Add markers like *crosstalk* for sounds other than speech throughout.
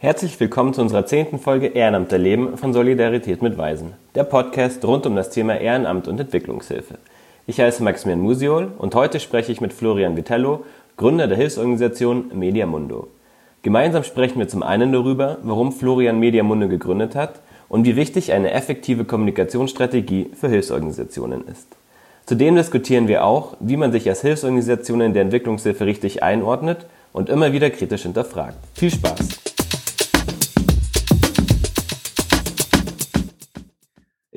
Herzlich willkommen zu unserer zehnten Folge Ehrenamt erleben von Solidarität mit Weisen, der Podcast rund um das Thema Ehrenamt und Entwicklungshilfe. Ich heiße Maximilian Musiol und heute spreche ich mit Florian Vitello, Gründer der Hilfsorganisation Mediamundo. Gemeinsam sprechen wir zum einen darüber, warum Florian Mediamundo gegründet hat und wie wichtig eine effektive Kommunikationsstrategie für Hilfsorganisationen ist. Zudem diskutieren wir auch, wie man sich als Hilfsorganisation in der Entwicklungshilfe richtig einordnet und immer wieder kritisch hinterfragt. Viel Spaß!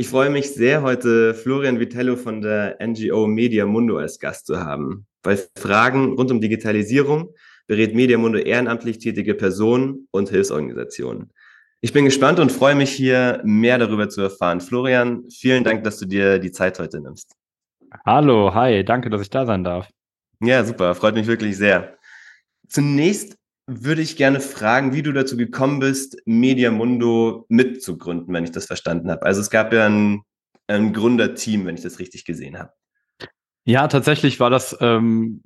Ich freue mich sehr, heute Florian Vitello von der NGO Media Mundo als Gast zu haben. Bei Fragen rund um Digitalisierung berät Media Mundo ehrenamtlich tätige Personen und Hilfsorganisationen. Ich bin gespannt und freue mich hier mehr darüber zu erfahren. Florian, vielen Dank, dass du dir die Zeit heute nimmst. Hallo, hi, danke, dass ich da sein darf. Ja, super, freut mich wirklich sehr. Zunächst würde ich gerne fragen, wie du dazu gekommen bist, Mediamundo mitzugründen, wenn ich das verstanden habe. Also es gab ja ein, ein Gründerteam, wenn ich das richtig gesehen habe. Ja, tatsächlich war das ähm,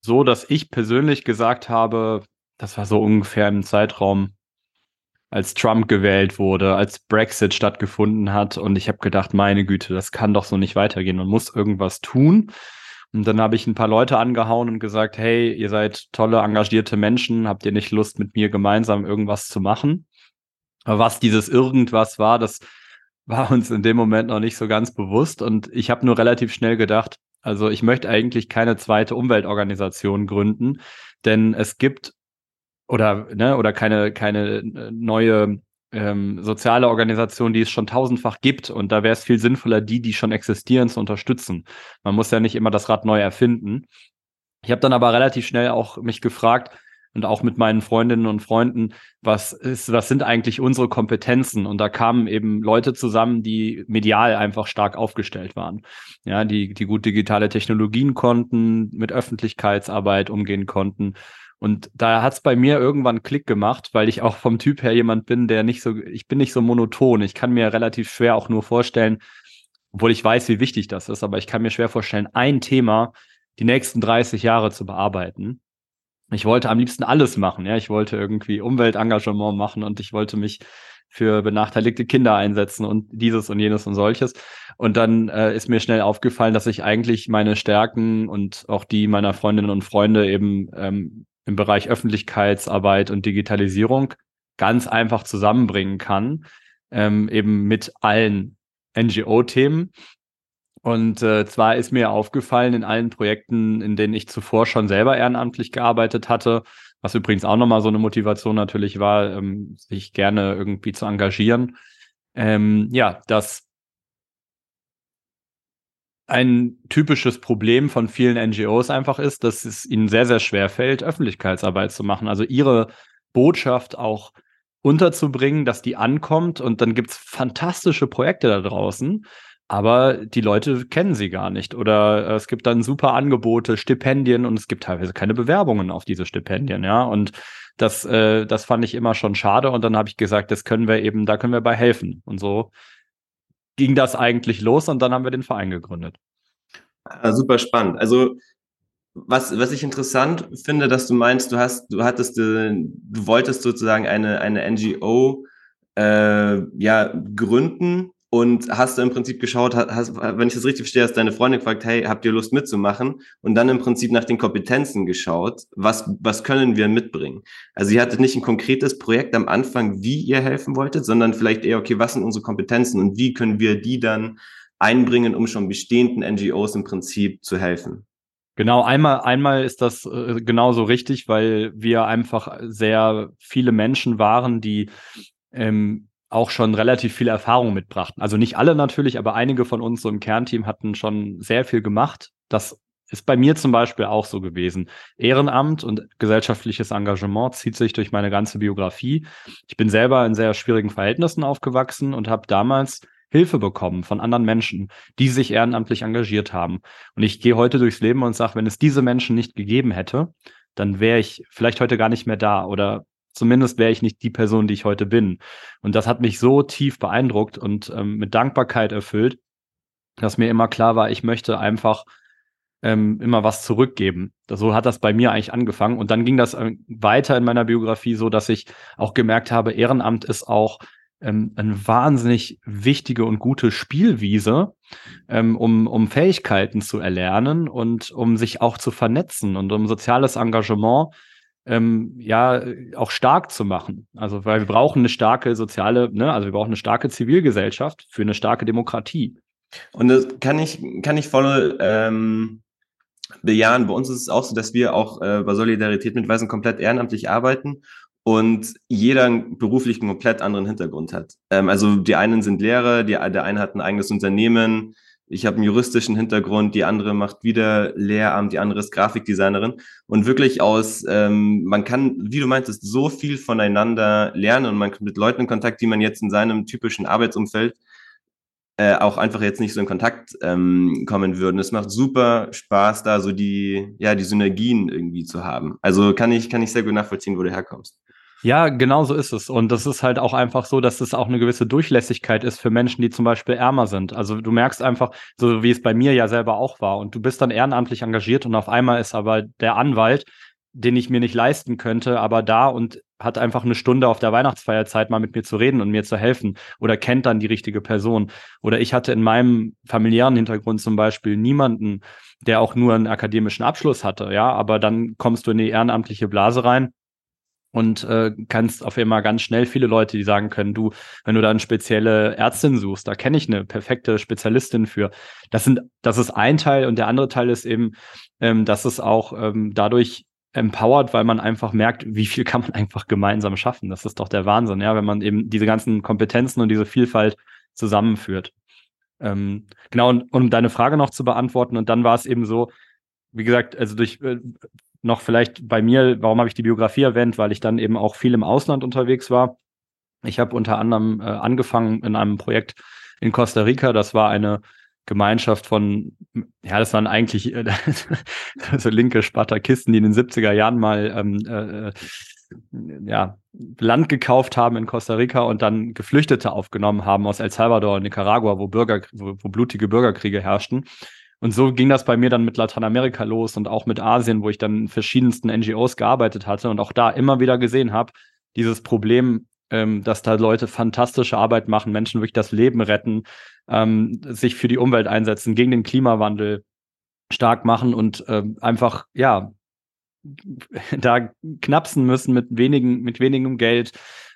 so, dass ich persönlich gesagt habe, das war so ungefähr im Zeitraum, als Trump gewählt wurde, als Brexit stattgefunden hat. Und ich habe gedacht, meine Güte, das kann doch so nicht weitergehen. Man muss irgendwas tun. Und dann habe ich ein paar Leute angehauen und gesagt, hey, ihr seid tolle, engagierte Menschen, habt ihr nicht Lust, mit mir gemeinsam irgendwas zu machen? Was dieses irgendwas war, das war uns in dem Moment noch nicht so ganz bewusst. Und ich habe nur relativ schnell gedacht, also ich möchte eigentlich keine zweite Umweltorganisation gründen, denn es gibt oder ne, oder keine keine äh, neue ähm, soziale Organisation, die es schon tausendfach gibt. Und da wäre es viel sinnvoller, die, die schon existieren, zu unterstützen. Man muss ja nicht immer das Rad neu erfinden. Ich habe dann aber relativ schnell auch mich gefragt und auch mit meinen Freundinnen und Freunden, was ist, was sind eigentlich unsere Kompetenzen? Und da kamen eben Leute zusammen, die medial einfach stark aufgestellt waren. Ja, die, die gut digitale Technologien konnten, mit Öffentlichkeitsarbeit umgehen konnten und da hat es bei mir irgendwann Klick gemacht, weil ich auch vom Typ her jemand bin, der nicht so, ich bin nicht so monoton. Ich kann mir relativ schwer auch nur vorstellen, obwohl ich weiß, wie wichtig das ist, aber ich kann mir schwer vorstellen, ein Thema die nächsten 30 Jahre zu bearbeiten. Ich wollte am liebsten alles machen, ja. Ich wollte irgendwie Umweltengagement machen und ich wollte mich für benachteiligte Kinder einsetzen und dieses und jenes und solches. Und dann äh, ist mir schnell aufgefallen, dass ich eigentlich meine Stärken und auch die meiner Freundinnen und Freunde eben ähm, im Bereich Öffentlichkeitsarbeit und Digitalisierung ganz einfach zusammenbringen kann, ähm, eben mit allen NGO-Themen. Und äh, zwar ist mir aufgefallen in allen Projekten, in denen ich zuvor schon selber ehrenamtlich gearbeitet hatte, was übrigens auch nochmal so eine Motivation natürlich war, ähm, sich gerne irgendwie zu engagieren, ähm, ja, dass ein typisches Problem von vielen NGOs einfach ist, dass es ihnen sehr, sehr schwer fällt, Öffentlichkeitsarbeit zu machen. Also ihre Botschaft auch unterzubringen, dass die ankommt und dann gibt es fantastische Projekte da draußen, aber die Leute kennen sie gar nicht. Oder es gibt dann super Angebote, Stipendien und es gibt teilweise keine Bewerbungen auf diese Stipendien, ja. Und das, äh, das fand ich immer schon schade und dann habe ich gesagt, das können wir eben, da können wir bei helfen. Und so ging das eigentlich los und dann haben wir den Verein gegründet. Ah, super spannend. Also was, was ich interessant finde, dass du meinst, du hast, du hattest, äh, du wolltest sozusagen eine, eine NGO äh, ja, gründen und hast du im Prinzip geschaut, hast, wenn ich das richtig verstehe, hast deine Freundin gefragt, hey, habt ihr Lust mitzumachen? Und dann im Prinzip nach den Kompetenzen geschaut, was, was können wir mitbringen? Also ihr hattet nicht ein konkretes Projekt am Anfang, wie ihr helfen wolltet, sondern vielleicht eher, okay, was sind unsere Kompetenzen und wie können wir die dann einbringen, um schon bestehenden NGOs im Prinzip zu helfen? Genau, einmal, einmal ist das äh, genauso richtig, weil wir einfach sehr viele Menschen waren, die ähm, auch schon relativ viel Erfahrung mitbrachten. Also nicht alle natürlich, aber einige von uns so im Kernteam hatten schon sehr viel gemacht. Das ist bei mir zum Beispiel auch so gewesen. Ehrenamt und gesellschaftliches Engagement zieht sich durch meine ganze Biografie. Ich bin selber in sehr schwierigen Verhältnissen aufgewachsen und habe damals Hilfe bekommen von anderen Menschen, die sich ehrenamtlich engagiert haben. Und ich gehe heute durchs Leben und sage, wenn es diese Menschen nicht gegeben hätte, dann wäre ich vielleicht heute gar nicht mehr da oder zumindest wäre ich nicht die Person, die ich heute bin. Und das hat mich so tief beeindruckt und ähm, mit Dankbarkeit erfüllt, dass mir immer klar war, ich möchte einfach ähm, immer was zurückgeben. So hat das bei mir eigentlich angefangen. Und dann ging das äh, weiter in meiner Biografie so, dass ich auch gemerkt habe, Ehrenamt ist auch ähm, eine wahnsinnig wichtige und gute Spielwiese, ähm, um, um Fähigkeiten zu erlernen und um sich auch zu vernetzen und um soziales Engagement ähm, ja auch stark zu machen. Also weil wir brauchen eine starke soziale, ne, also wir brauchen eine starke Zivilgesellschaft für eine starke Demokratie. Und das kann ich, kann ich voll ähm, bejahen. Bei uns ist es auch so, dass wir auch äh, bei Solidarität mit Weisen komplett ehrenamtlich arbeiten und jeder einen beruflich komplett anderen Hintergrund hat. Ähm, also die einen sind Lehrer, die, der eine hat ein eigenes Unternehmen, ich habe einen juristischen Hintergrund, die andere macht wieder Lehramt, die andere ist Grafikdesignerin. Und wirklich aus, ähm, man kann, wie du meintest, so viel voneinander lernen und man kommt mit Leuten in Kontakt, die man jetzt in seinem typischen Arbeitsumfeld äh, auch einfach jetzt nicht so in Kontakt ähm, kommen würden. Es macht super Spaß, da so die, ja, die Synergien irgendwie zu haben. Also kann ich, kann ich sehr gut nachvollziehen, wo du herkommst. Ja, genau so ist es. Und das ist halt auch einfach so, dass es auch eine gewisse Durchlässigkeit ist für Menschen, die zum Beispiel ärmer sind. Also du merkst einfach, so wie es bei mir ja selber auch war. Und du bist dann ehrenamtlich engagiert und auf einmal ist aber der Anwalt, den ich mir nicht leisten könnte, aber da und hat einfach eine Stunde auf der Weihnachtsfeierzeit mal mit mir zu reden und mir zu helfen oder kennt dann die richtige Person. Oder ich hatte in meinem familiären Hintergrund zum Beispiel niemanden, der auch nur einen akademischen Abschluss hatte, ja, aber dann kommst du in die ehrenamtliche Blase rein und äh, kannst auf einmal ganz schnell viele Leute, die sagen können, du, wenn du da eine spezielle Ärztin suchst, da kenne ich eine perfekte Spezialistin für. Das sind, das ist ein Teil und der andere Teil ist eben, ähm, dass es auch ähm, dadurch empowert, weil man einfach merkt, wie viel kann man einfach gemeinsam schaffen. Das ist doch der Wahnsinn, ja, wenn man eben diese ganzen Kompetenzen und diese Vielfalt zusammenführt. Ähm, genau, und um deine Frage noch zu beantworten, und dann war es eben so, wie gesagt, also durch äh, noch vielleicht bei mir, warum habe ich die Biografie erwähnt? Weil ich dann eben auch viel im Ausland unterwegs war. Ich habe unter anderem äh, angefangen in einem Projekt in Costa Rica. Das war eine Gemeinschaft von, ja, das waren eigentlich äh, *laughs* so linke Spartakisten, die in den 70er Jahren mal ähm, äh, ja, Land gekauft haben in Costa Rica und dann Geflüchtete aufgenommen haben aus El Salvador und Nicaragua, wo Bürger, wo, wo blutige Bürgerkriege herrschten. Und so ging das bei mir dann mit Lateinamerika los und auch mit Asien, wo ich dann in verschiedensten NGOs gearbeitet hatte und auch da immer wieder gesehen habe, dieses Problem, ähm, dass da Leute fantastische Arbeit machen, Menschen wirklich das Leben retten, ähm, sich für die Umwelt einsetzen, gegen den Klimawandel stark machen und ähm, einfach, ja, *laughs* da knapsen müssen mit wenigen, mit wenigem Geld,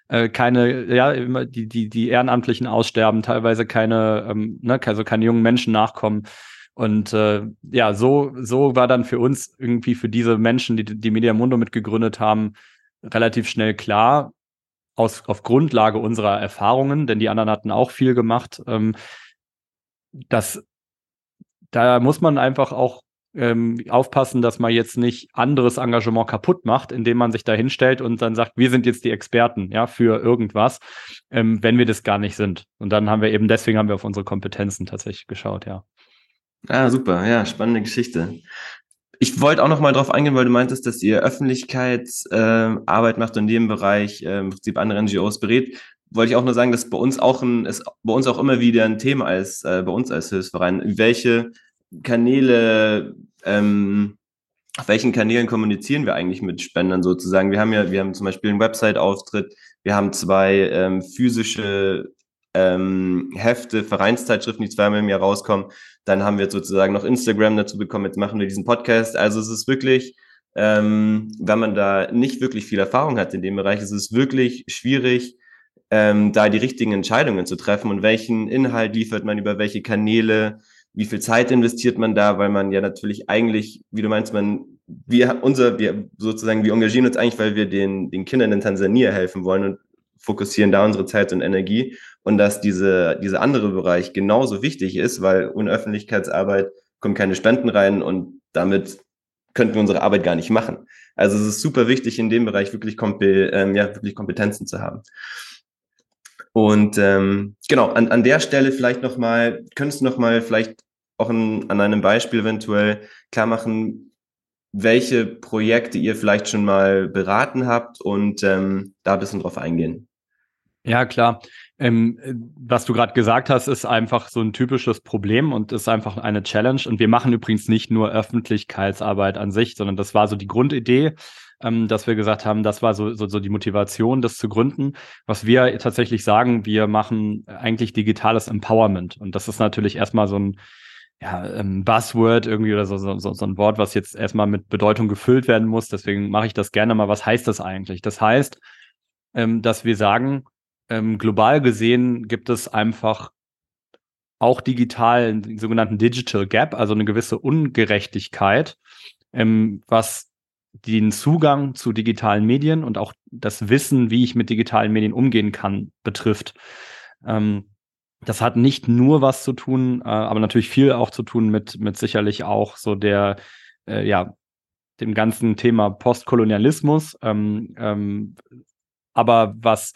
äh, keine, ja, immer die, die, die Ehrenamtlichen aussterben, teilweise keine, ähm, ne, also keine jungen Menschen nachkommen. Und äh, ja, so, so war dann für uns irgendwie für diese Menschen, die die Media Mundo mitgegründet haben, relativ schnell klar, aus, auf Grundlage unserer Erfahrungen, denn die anderen hatten auch viel gemacht, ähm, dass da muss man einfach auch ähm, aufpassen, dass man jetzt nicht anderes Engagement kaputt macht, indem man sich da hinstellt und dann sagt, wir sind jetzt die Experten, ja, für irgendwas, ähm, wenn wir das gar nicht sind. Und dann haben wir eben, deswegen haben wir auf unsere Kompetenzen tatsächlich geschaut, ja. Ah, super, ja, spannende Geschichte. Ich wollte auch noch mal drauf eingehen, weil du meintest, dass ihr Öffentlichkeitsarbeit äh, macht und in dem Bereich äh, im Prinzip andere NGOs berät. Wollte ich auch nur sagen, dass bei uns auch ein, ist bei uns auch immer wieder ein Thema als äh, bei uns als Hilfsverein. Welche Kanäle, ähm, auf welchen Kanälen kommunizieren wir eigentlich mit Spendern sozusagen? Wir haben ja, wir haben zum Beispiel einen Website-Auftritt, wir haben zwei ähm, physische ähm, Hefte, Vereinszeitschriften, die zweimal im Jahr rauskommen. Dann haben wir jetzt sozusagen noch Instagram dazu bekommen. Jetzt machen wir diesen Podcast. Also es ist wirklich, ähm, wenn man da nicht wirklich viel Erfahrung hat in dem Bereich, es ist wirklich schwierig, ähm, da die richtigen Entscheidungen zu treffen und welchen Inhalt liefert man über welche Kanäle, wie viel Zeit investiert man da, weil man ja natürlich eigentlich, wie du meinst, man, wir, unser, wir sozusagen, wir engagieren uns eigentlich, weil wir den, den Kindern in Tansania helfen wollen und fokussieren da unsere Zeit und Energie und dass diese, dieser andere Bereich genauso wichtig ist, weil ohne Öffentlichkeitsarbeit kommen keine Spenden rein und damit könnten wir unsere Arbeit gar nicht machen. Also es ist super wichtig, in dem Bereich wirklich, Kompe ähm, ja, wirklich Kompetenzen zu haben. Und ähm, genau, an, an der Stelle vielleicht nochmal, könntest du nochmal vielleicht auch in, an einem Beispiel eventuell klar machen, welche Projekte ihr vielleicht schon mal beraten habt und ähm, da ein bisschen drauf eingehen. Ja, klar. Ähm, was du gerade gesagt hast, ist einfach so ein typisches Problem und ist einfach eine Challenge. Und wir machen übrigens nicht nur Öffentlichkeitsarbeit an sich, sondern das war so die Grundidee, ähm, dass wir gesagt haben, das war so, so, so die Motivation, das zu gründen. Was wir tatsächlich sagen, wir machen eigentlich digitales Empowerment. Und das ist natürlich erstmal so ein ja, ähm, Buzzword irgendwie oder so, so, so ein Wort, was jetzt erstmal mit Bedeutung gefüllt werden muss. Deswegen mache ich das gerne mal. Was heißt das eigentlich? Das heißt, ähm, dass wir sagen, ähm, global gesehen gibt es einfach auch digital den sogenannten Digital Gap, also eine gewisse Ungerechtigkeit, ähm, was den Zugang zu digitalen Medien und auch das Wissen, wie ich mit digitalen Medien umgehen kann, betrifft. Ähm, das hat nicht nur was zu tun, äh, aber natürlich viel auch zu tun mit, mit sicherlich auch so der, äh, ja, dem ganzen Thema Postkolonialismus. Ähm, ähm, aber was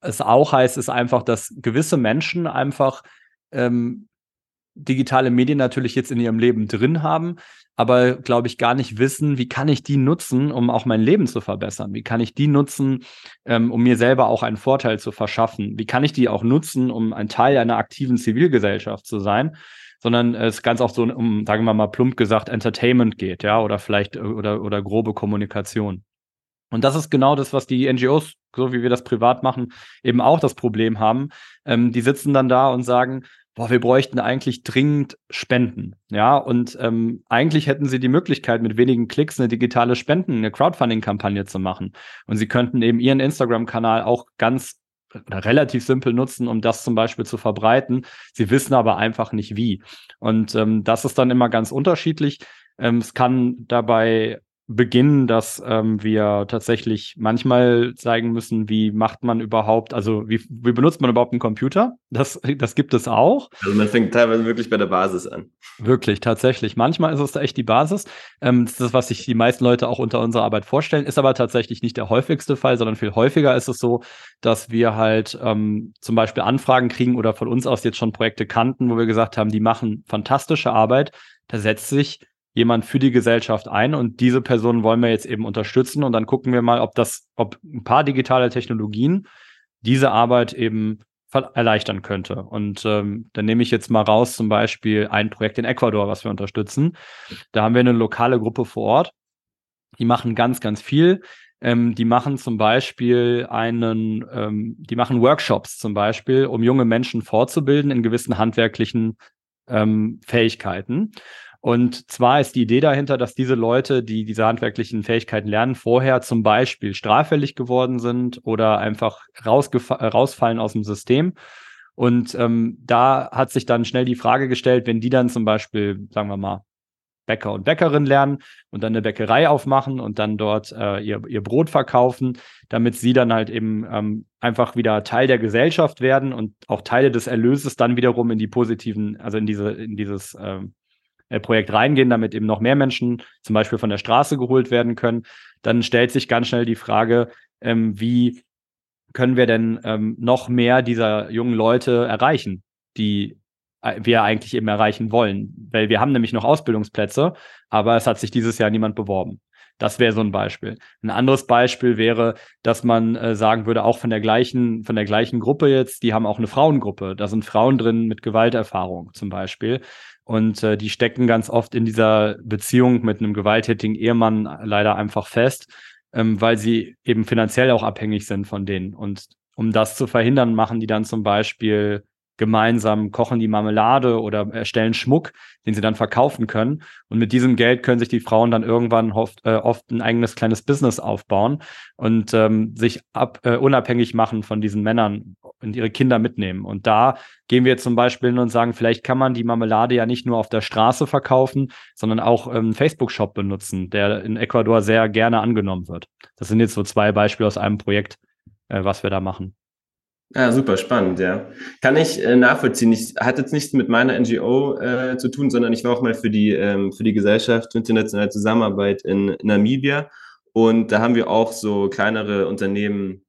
es auch heißt, ist einfach, dass gewisse Menschen einfach ähm, digitale Medien natürlich jetzt in ihrem Leben drin haben, aber glaube ich gar nicht wissen, wie kann ich die nutzen, um auch mein Leben zu verbessern? Wie kann ich die nutzen, ähm, um mir selber auch einen Vorteil zu verschaffen? Wie kann ich die auch nutzen, um ein Teil einer aktiven Zivilgesellschaft zu sein? Sondern es ganz auch so um, sagen wir mal plump gesagt, Entertainment geht, ja, oder vielleicht oder oder grobe Kommunikation. Und das ist genau das, was die NGOs, so wie wir das privat machen, eben auch das Problem haben. Ähm, die sitzen dann da und sagen, boah, wir bräuchten eigentlich dringend Spenden. Ja, und ähm, eigentlich hätten sie die Möglichkeit, mit wenigen Klicks eine digitale Spenden, eine Crowdfunding-Kampagne zu machen. Und sie könnten eben ihren Instagram-Kanal auch ganz relativ simpel nutzen, um das zum Beispiel zu verbreiten. Sie wissen aber einfach nicht wie. Und ähm, das ist dann immer ganz unterschiedlich. Ähm, es kann dabei beginnen, dass ähm, wir tatsächlich manchmal zeigen müssen, wie macht man überhaupt, also wie, wie benutzt man überhaupt einen Computer? Das, das gibt es auch. Also man fängt teilweise wirklich bei der Basis an. Wirklich, tatsächlich. Manchmal ist es echt die Basis. Ähm, das ist das, was sich die meisten Leute auch unter unserer Arbeit vorstellen, ist aber tatsächlich nicht der häufigste Fall, sondern viel häufiger ist es so, dass wir halt ähm, zum Beispiel Anfragen kriegen oder von uns aus jetzt schon Projekte kannten, wo wir gesagt haben, die machen fantastische Arbeit. Da setzt sich jemand für die Gesellschaft ein und diese Person wollen wir jetzt eben unterstützen und dann gucken wir mal, ob das, ob ein paar digitale Technologien diese Arbeit eben erleichtern könnte. Und ähm, dann nehme ich jetzt mal raus zum Beispiel ein Projekt in Ecuador, was wir unterstützen. Da haben wir eine lokale Gruppe vor Ort. Die machen ganz, ganz viel. Ähm, die machen zum Beispiel einen, ähm, die machen Workshops zum Beispiel, um junge Menschen fortzubilden in gewissen handwerklichen ähm, Fähigkeiten. Und zwar ist die Idee dahinter, dass diese Leute, die diese handwerklichen Fähigkeiten lernen, vorher zum Beispiel straffällig geworden sind oder einfach äh, rausfallen aus dem System. Und ähm, da hat sich dann schnell die Frage gestellt, wenn die dann zum Beispiel, sagen wir mal, Bäcker und Bäckerin lernen und dann eine Bäckerei aufmachen und dann dort äh, ihr, ihr Brot verkaufen, damit sie dann halt eben ähm, einfach wieder Teil der Gesellschaft werden und auch Teile des Erlöses dann wiederum in die positiven, also in diese, in dieses ähm, äh, Projekt reingehen, damit eben noch mehr Menschen zum Beispiel von der Straße geholt werden können, dann stellt sich ganz schnell die Frage, ähm, wie können wir denn ähm, noch mehr dieser jungen Leute erreichen, die äh, wir eigentlich eben erreichen wollen. Weil wir haben nämlich noch Ausbildungsplätze, aber es hat sich dieses Jahr niemand beworben. Das wäre so ein Beispiel. Ein anderes Beispiel wäre, dass man äh, sagen würde, auch von der gleichen, von der gleichen Gruppe jetzt, die haben auch eine Frauengruppe. Da sind Frauen drin mit Gewalterfahrung zum Beispiel. Und äh, die stecken ganz oft in dieser Beziehung mit einem gewalttätigen Ehemann leider einfach fest, ähm, weil sie eben finanziell auch abhängig sind von denen. Und um das zu verhindern, machen die dann zum Beispiel gemeinsam kochen die Marmelade oder erstellen Schmuck, den sie dann verkaufen können. Und mit diesem Geld können sich die Frauen dann irgendwann oft, äh, oft ein eigenes kleines Business aufbauen und ähm, sich ab, äh, unabhängig machen von diesen Männern und ihre Kinder mitnehmen. Und da gehen wir zum Beispiel hin und sagen, vielleicht kann man die Marmelade ja nicht nur auf der Straße verkaufen, sondern auch einen Facebook-Shop benutzen, der in Ecuador sehr gerne angenommen wird. Das sind jetzt so zwei Beispiele aus einem Projekt, äh, was wir da machen. Ja, super spannend, ja. Kann ich äh, nachvollziehen. Ich hat jetzt nichts mit meiner NGO äh, zu tun, sondern ich war auch mal für die, ähm, für die Gesellschaft für internationale Zusammenarbeit in, Namibia. Und da haben wir auch so kleinere Unternehmen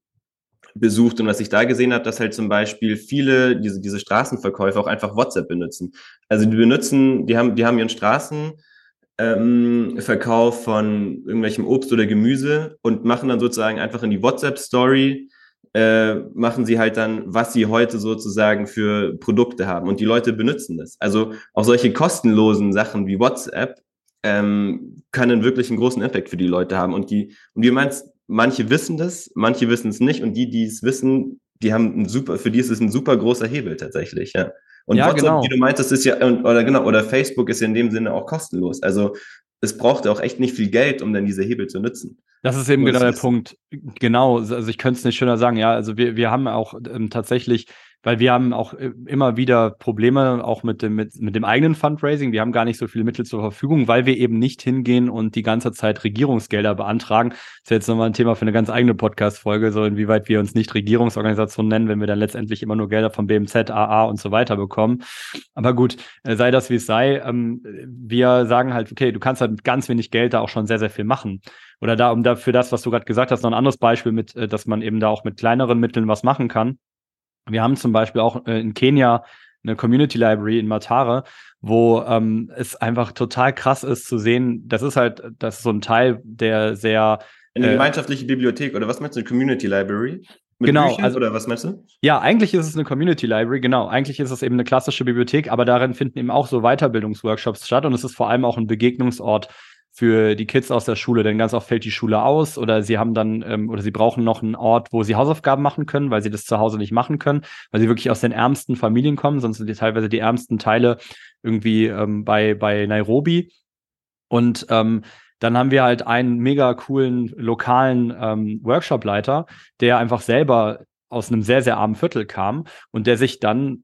besucht und was ich da gesehen habe, dass halt zum Beispiel viele diese, diese Straßenverkäufer auch einfach WhatsApp benutzen. Also die benutzen, die haben, die haben ihren Straßenverkauf ähm, von irgendwelchem Obst oder Gemüse und machen dann sozusagen einfach in die WhatsApp-Story äh, machen sie halt dann, was sie heute sozusagen für Produkte haben. Und die Leute benutzen das. Also auch solche kostenlosen Sachen wie WhatsApp ähm, können wirklich einen großen Effekt für die Leute haben. Und die, und wie meinst, manche wissen das, manche wissen es nicht. Und die, die es wissen, die haben ein super, für die ist es ein super großer Hebel tatsächlich, ja. Und ja, WhatsApp, genau. wie du meintest, ist ja, oder genau, oder Facebook ist ja in dem Sinne auch kostenlos. Also es braucht auch echt nicht viel Geld, um dann diese Hebel zu nutzen. Das ist eben genau der Punkt. Genau, also ich könnte es nicht schöner sagen. Ja, also wir, wir haben auch ähm, tatsächlich, weil wir haben auch äh, immer wieder Probleme auch mit dem, mit, mit dem eigenen Fundraising. Wir haben gar nicht so viele Mittel zur Verfügung, weil wir eben nicht hingehen und die ganze Zeit Regierungsgelder beantragen. Das ist jetzt nochmal ein Thema für eine ganz eigene Podcast-Folge, so inwieweit wir uns nicht Regierungsorganisationen nennen, wenn wir dann letztendlich immer nur Gelder vom BMZ, AA und so weiter bekommen. Aber gut, äh, sei das wie es sei. Ähm, wir sagen halt, okay, du kannst halt mit ganz wenig Geld da auch schon sehr, sehr viel machen. Oder da, um da für das, was du gerade gesagt hast, noch ein anderes Beispiel mit, äh, dass man eben da auch mit kleineren Mitteln was machen kann. Wir haben zum Beispiel auch äh, in Kenia eine Community Library in Matare, wo ähm, es einfach total krass ist zu sehen, das ist halt, das ist so ein Teil, der sehr Eine Äh, gemeinschaftliche Bibliothek oder was meinst du, eine Community Library? Mit Genau, Büchern also- oder was meinst du? Ja, eigentlich ist es eine Community Library, genau. Eigentlich ist es eben eine klassische Bibliothek, aber darin finden eben auch so Weiterbildungsworkshops statt und es ist vor allem auch ein Begegnungsort für die Kids aus der Schule, denn ganz oft fällt die Schule aus oder sie haben dann ähm, oder sie brauchen noch einen Ort, wo sie Hausaufgaben machen können, weil sie das zu Hause nicht machen können, weil sie wirklich aus den ärmsten Familien kommen, sonst sind die teilweise die ärmsten Teile irgendwie ähm, bei, bei Nairobi. Und ähm, dann haben wir halt einen mega coolen lokalen ähm, Workshop-Leiter, der einfach selber aus einem sehr, sehr armen Viertel kam und der sich dann,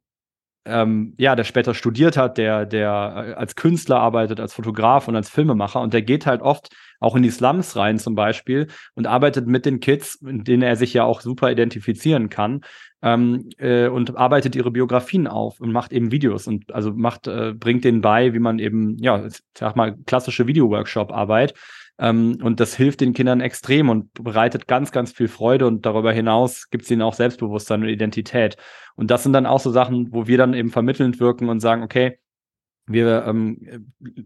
ähm, ja, der später studiert hat, der, der äh, als Künstler arbeitet, als Fotograf und als Filmemacher. Und der geht halt oft auch in die Slums rein zum Beispiel und arbeitet mit den Kids, in denen er sich ja auch super identifizieren kann ähm, äh, und arbeitet ihre Biografien auf und macht eben Videos und also macht, äh, bringt denen bei, wie man eben, ja, sag mal, klassische Video-Workshop-Arbeit ähm, und das hilft den Kindern extrem und bereitet ganz, ganz viel Freude und darüber hinaus gibt es ihnen auch Selbstbewusstsein und Identität. Und das sind dann auch so Sachen, wo wir dann eben vermittelnd wirken und sagen, okay, wir ähm,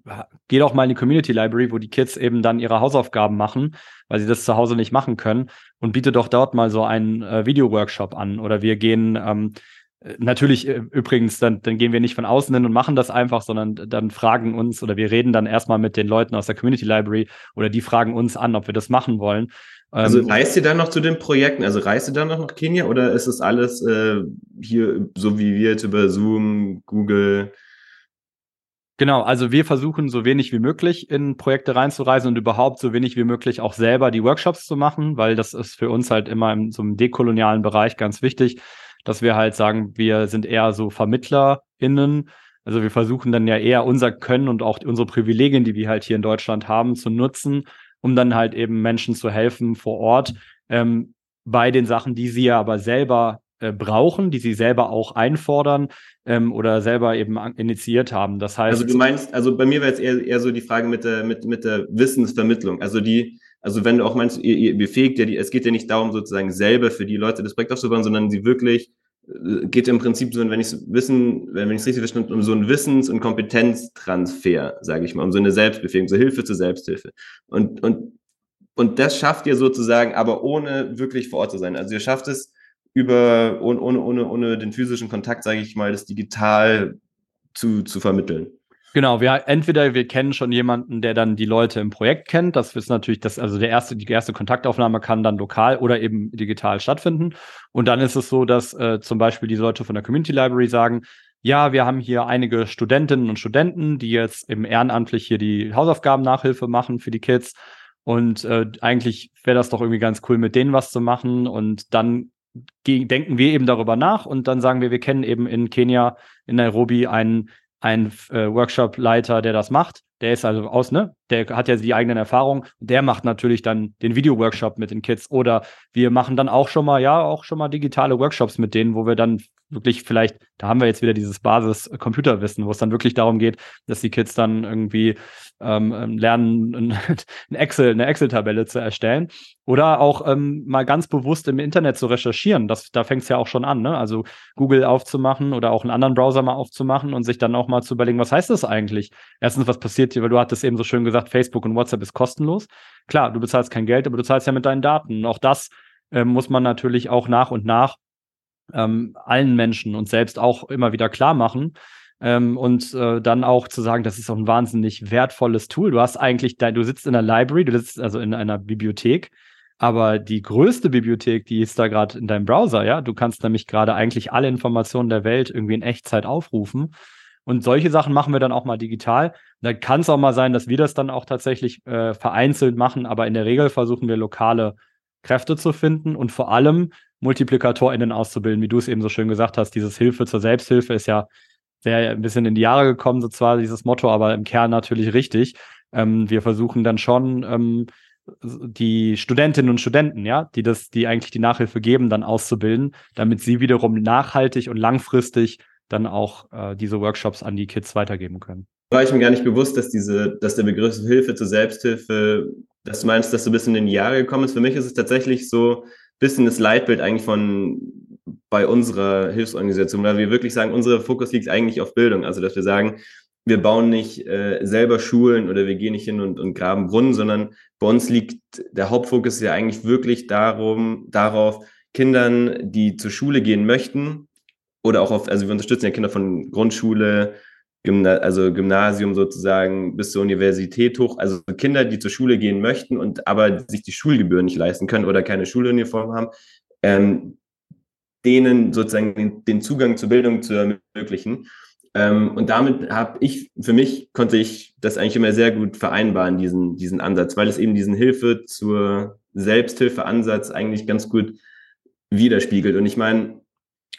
äh, geh doch mal in die Community Library, wo die Kids eben dann ihre Hausaufgaben machen, weil sie das zu Hause nicht machen können und biete doch dort mal so einen äh, Video-Workshop an. Oder wir gehen ähm, äh, natürlich äh, übrigens, dann, dann gehen wir nicht von außen hin und machen das einfach, sondern dann fragen uns oder wir reden dann erstmal mit den Leuten aus der Community Library oder die fragen uns an, ob wir das machen wollen. Also Ähm, reist ihr dann noch zu den Projekten? Also reist ihr dann noch nach Kenia oder ist es alles äh, hier so wie wir jetzt über Zoom, Google? Genau, also wir versuchen so wenig wie möglich in Projekte reinzureisen und überhaupt so wenig wie möglich auch selber die Workshops zu machen, weil das ist für uns halt immer in so einem dekolonialen Bereich ganz wichtig, dass wir halt sagen, wir sind eher so VermittlerInnen. Also wir versuchen dann ja eher unser Können und auch unsere Privilegien, die wir halt hier in Deutschland haben, zu nutzen, um dann halt eben Menschen zu helfen vor Ort ähm, bei den Sachen, die sie ja aber selber äh, brauchen, die sie selber auch einfordern ähm, oder selber eben initiiert haben. Das heißt, Also du meinst, also bei mir wäre jetzt eher, eher so die Frage mit der, mit, mit der Wissensvermittlung. Also die, also wenn du auch meinst, ihr, ihr befähigt ja die, es geht ja nicht darum, sozusagen selber für die Leute das Projekt aufzubauen, sondern sie wirklich, äh, geht im Prinzip so, wenn ich wissen, wenn ich es richtig verstanden um so einen Wissens- und Kompetenztransfer, sage ich mal, um so eine Selbstbefähigung, so Hilfe zur Selbsthilfe. Und, und, und das schafft ihr sozusagen, aber ohne wirklich vor Ort zu sein. Also ihr schafft es über, ohne, ohne, ohne, ohne den physischen Kontakt, sage ich mal, das digital zu, zu vermitteln. Genau, wir entweder wir kennen schon jemanden, der dann die Leute im Projekt kennt. Das ist natürlich das, also der erste, die erste Kontaktaufnahme kann dann lokal oder eben digital stattfinden. Und dann ist es so, dass äh, zum Beispiel die Leute von der Community Library sagen, ja, wir haben hier einige Studentinnen und Studenten, die jetzt eben ehrenamtlich hier die Hausaufgaben-Nachhilfe machen für die Kids. Und äh, eigentlich wäre das doch irgendwie ganz cool, mit denen was zu machen. Und dann denken wir eben darüber nach und dann sagen wir, wir kennen eben in Kenia, in Nairobi einen ein äh, Workshop-Leiter, der das macht. Der ist also aus, ne? Der hat ja die eigenen Erfahrungen. Der macht natürlich dann den Video-Workshop mit den Kids. Oder wir machen dann auch schon mal, ja, auch schon mal digitale Workshops mit denen, wo wir dann wirklich vielleicht, da haben wir jetzt wieder dieses Basis-Computerwissen, wo es dann wirklich darum geht, dass die Kids dann irgendwie ähm, ähm, lernen, ein *laughs* Excel, eine Excel-Tabelle zu erstellen. Oder auch ähm, mal ganz bewusst im Internet zu recherchieren. Das, da fängt es ja auch schon an, ne? Also Google aufzumachen oder auch einen anderen Browser mal aufzumachen und sich dann auch mal zu überlegen, was heißt das eigentlich? Erstens, was passiert hier, weil du hattest eben so schön gesagt, Facebook und WhatsApp ist kostenlos. Klar, du bezahlst kein Geld, aber du zahlst ja mit deinen Daten. Und auch das äh, muss man natürlich auch nach und nach ähm, allen Menschen und selbst auch immer wieder klar machen. Ähm, und äh, dann auch zu sagen, das ist auch ein wahnsinnig wertvolles Tool. Du hast eigentlich, dein, du sitzt in einer Library, du sitzt also in einer Bibliothek, aber die größte Bibliothek, die ist da gerade in deinem Browser, ja. Du kannst nämlich gerade eigentlich alle Informationen der Welt irgendwie in Echtzeit aufrufen. Und solche Sachen machen wir dann auch mal digital. Da kann es auch mal sein, dass wir das dann auch tatsächlich äh, vereinzelt machen, aber in der Regel versuchen wir lokale Kräfte zu finden und vor allem MultiplikatorInnen auszubilden, wie du es eben so schön gesagt hast. Dieses Hilfe zur Selbsthilfe ist ja sehr ein bisschen in die Jahre gekommen, so zwar dieses Motto, aber im Kern natürlich richtig. Ähm, wir versuchen dann schon ähm, die Studentinnen und Studenten, ja, die das, die eigentlich die Nachhilfe geben, dann auszubilden, damit sie wiederum nachhaltig und langfristig dann auch äh, diese Workshops an die Kids weitergeben können. War ich mir gar nicht bewusst, dass diese, dass der Begriff Hilfe zur Selbsthilfe, dass du meinst, dass du bis in den Jahre gekommen ist. Für mich ist es tatsächlich so ein bisschen das Leitbild eigentlich von bei unserer Hilfsorganisation, weil wir wirklich sagen, unser Fokus liegt eigentlich auf Bildung. Also dass wir sagen, wir bauen nicht äh, selber Schulen oder wir gehen nicht hin und, und graben Brunnen, sondern bei uns liegt der Hauptfokus ja eigentlich wirklich darum, darauf, Kindern, die zur Schule gehen möchten, oder auch auf, also wir unterstützen ja Kinder von Grundschule, Gymna also Gymnasium sozusagen bis zur Universität hoch, also Kinder, die zur Schule gehen möchten und aber sich die Schulgebühren nicht leisten können oder keine Schuluniform haben, ähm, denen sozusagen den, den, Zugang zur Bildung zu ermöglichen. Ähm, und damit habe ich, für mich konnte ich das eigentlich immer sehr gut vereinbaren, diesen, diesen Ansatz, weil es eben diesen Hilfe zur Selbsthilfe-Ansatz eigentlich ganz gut widerspiegelt. Und ich meine,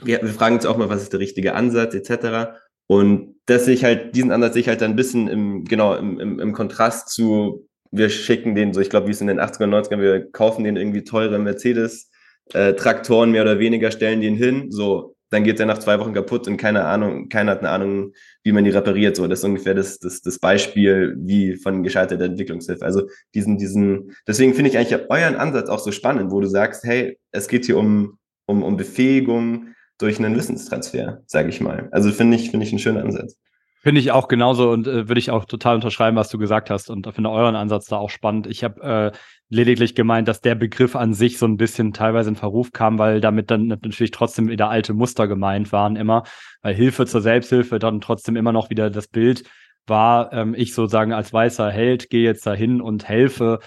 wir, wir fragen uns auch mal, was ist der richtige Ansatz, etc. Und dass ich halt, diesen Ansatz sehe ich halt dann ein bisschen im, genau, im, im, im Kontrast zu, wir schicken den so, ich glaube, wie es in den 80er und 90ern, wir kaufen den irgendwie teure Mercedes, äh, Traktoren mehr oder weniger, stellen den hin, so, dann geht der nach zwei Wochen kaputt und keine Ahnung, keiner hat eine Ahnung, wie man die repariert. So, das ist ungefähr das, das, das Beispiel wie von gescheiterter Entwicklungshilfe. Also diesen, diesen, deswegen finde ich eigentlich euren Ansatz auch so spannend, wo du sagst, hey, es geht hier um, um, um Befähigung durch einen Wissenstransfer, sage ich mal. Also finde ich, finde ich einen schönen Ansatz. Finde ich auch genauso und äh, würde ich auch total unterschreiben, was du gesagt hast und finde euren Ansatz da auch spannend. Ich habe äh, lediglich gemeint, dass der Begriff an sich so ein bisschen teilweise in Verruf kam, weil damit dann natürlich trotzdem wieder alte Muster gemeint waren immer, weil Hilfe zur Selbsthilfe dann trotzdem immer noch wieder das Bild war, ähm, ich sozusagen als weißer Held gehe jetzt dahin und helfe,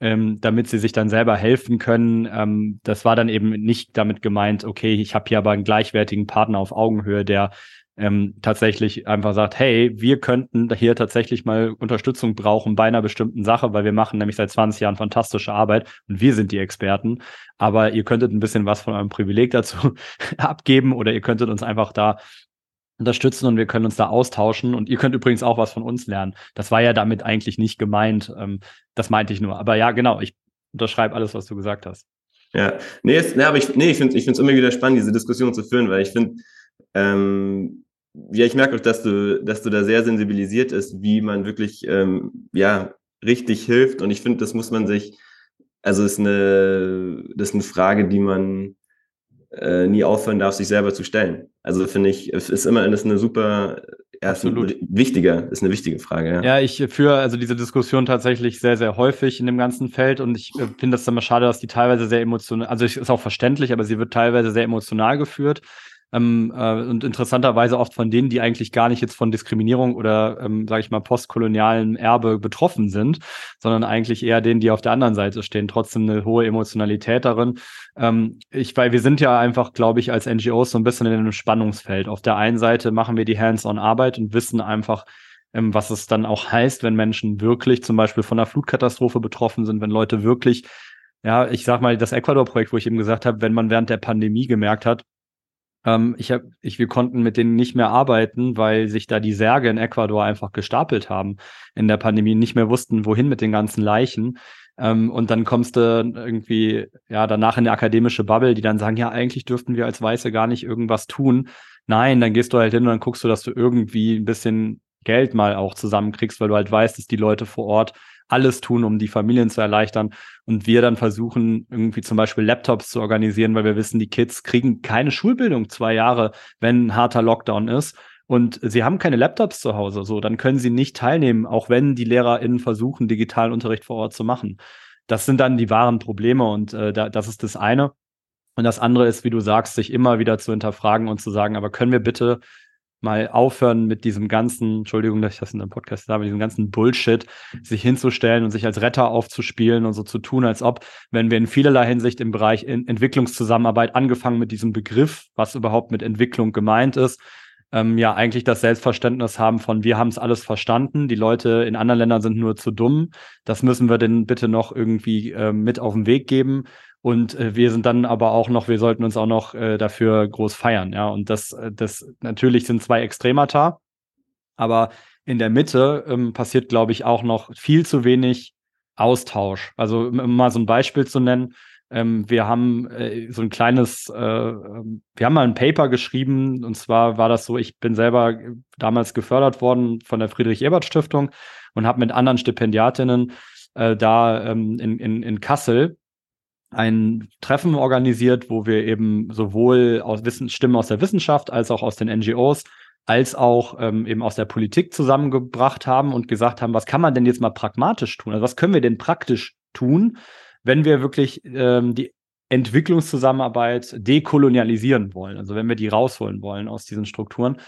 ähm, damit sie sich dann selber helfen können. Ähm, das war dann eben nicht damit gemeint, okay, ich habe hier aber einen gleichwertigen Partner auf Augenhöhe, der ähm, tatsächlich einfach sagt, hey, wir könnten hier tatsächlich mal Unterstützung brauchen bei einer bestimmten Sache, weil wir machen nämlich seit 20 Jahren fantastische Arbeit und wir sind die Experten. Aber ihr könntet ein bisschen was von eurem Privileg dazu *laughs* abgeben oder ihr könntet uns einfach da unterstützen und wir können uns da austauschen. Und ihr könnt übrigens auch was von uns lernen. Das war ja damit eigentlich nicht gemeint. Ähm, das meinte ich nur. Aber ja, genau, ich unterschreibe alles, was du gesagt hast. Ja, nee, ist, nee aber ich, nee, ich finde es immer wieder spannend, diese Diskussion zu führen, weil ich finde, ähm, ja, ich merke auch, dass du, dass du da sehr sensibilisiert ist, wie man wirklich, ähm, ja, richtig hilft. Und ich finde, das muss man sich, also ist eine, das ist eine Frage, die man äh, nie aufhören darf, sich selber zu stellen. Also finde ich, es ist immer ist eine super, ja, Absolut. Ist eine wichtige, ist eine wichtige Frage. Ja. ja, ich führe also diese Diskussion tatsächlich sehr, sehr häufig in dem ganzen Feld und ich äh, finde das immer schade, dass die teilweise sehr emotional, also ist auch verständlich, aber sie wird teilweise sehr emotional geführt. Ähm, äh, und interessanterweise oft von denen, die eigentlich gar nicht jetzt von Diskriminierung oder, ähm, sage ich mal, postkolonialen Erbe betroffen sind, sondern eigentlich eher denen, die auf der anderen Seite stehen. Trotzdem eine hohe Emotionalität darin. Ähm, ich, weil wir sind ja einfach, glaube ich, als NGOs so ein bisschen in einem Spannungsfeld. Auf der einen Seite machen wir die Hands-on-Arbeit und wissen einfach, ähm, was es dann auch heißt, wenn Menschen wirklich zum Beispiel von einer Flutkatastrophe betroffen sind, wenn Leute wirklich ja, ich sag mal, das Ecuador-Projekt, wo ich eben gesagt habe, wenn man während der Pandemie gemerkt hat, ähm, ich hab, ich, wir konnten mit denen nicht mehr arbeiten, weil sich da die Särge in Ecuador einfach gestapelt haben in der Pandemie, nicht mehr wussten, wohin mit den ganzen Leichen. Ähm, und dann kommst du irgendwie, ja, danach in eine akademische Bubble, die dann sagen, ja, eigentlich dürften wir als Weiße gar nicht irgendwas tun. Nein, dann gehst du halt hin und dann guckst du, dass du irgendwie ein bisschen Geld mal auch zusammenkriegst, weil du halt weißt, dass die Leute vor Ort alles tun, um die Familien zu erleichtern. Und wir dann versuchen, irgendwie zum Beispiel Laptops zu organisieren, weil wir wissen, die Kids kriegen keine Schulbildung zwei Jahre, wenn ein harter Lockdown ist. Und sie haben keine Laptops zu Hause, so, dann können sie nicht teilnehmen, auch wenn die LehrerInnen versuchen, digitalen Unterricht vor Ort zu machen. das sind dann die wahren Probleme und äh, da, das ist das eine. Und das andere ist, wie du sagst, sich immer wieder zu hinterfragen und zu sagen, aber können wir bitte mal aufhören mit diesem ganzen, Entschuldigung, dass ich das in einem Podcast sage, diesem ganzen Bullshit, sich hinzustellen und sich als Retter aufzuspielen und so zu tun, als ob, wenn wir in vielerlei Hinsicht im Bereich Entwicklungszusammenarbeit angefangen mit diesem Begriff, was überhaupt mit Entwicklung gemeint ist, ähm, ja eigentlich das Selbstverständnis haben von, wir haben es alles verstanden, die Leute in anderen Ländern sind nur zu dumm, das müssen wir denn bitte noch irgendwie äh, mit auf den Weg geben. Und äh, wir sind dann aber auch noch, wir sollten uns auch noch äh, dafür groß feiern, ja. Und das, äh, das natürlich sind zwei Extremata, aber in der Mitte ähm, passiert, glaube ich, auch noch viel zu wenig Austausch. Also um mal so ein Beispiel zu nennen, ähm, wir haben äh, so ein kleines, äh, ähm, wir haben mal ein Paper geschrieben und zwar war das so, ich bin selber damals gefördert worden von der Friedrich-Ebert-Stiftung und habe mit anderen Stipendiatinnen äh, da ähm, in, in, in Kassel ein Treffen organisiert, wo wir eben sowohl aus Wissen, Stimmen aus der Wissenschaft als auch aus den NGOs als auch ähm, eben aus der Politik zusammengebracht haben und gesagt haben, was kann man denn jetzt mal pragmatisch tun? Also was können wir denn praktisch tun, wenn wir wirklich ähm, die Entwicklungszusammenarbeit dekolonialisieren wollen, also wenn wir die rausholen wollen aus diesen Strukturen.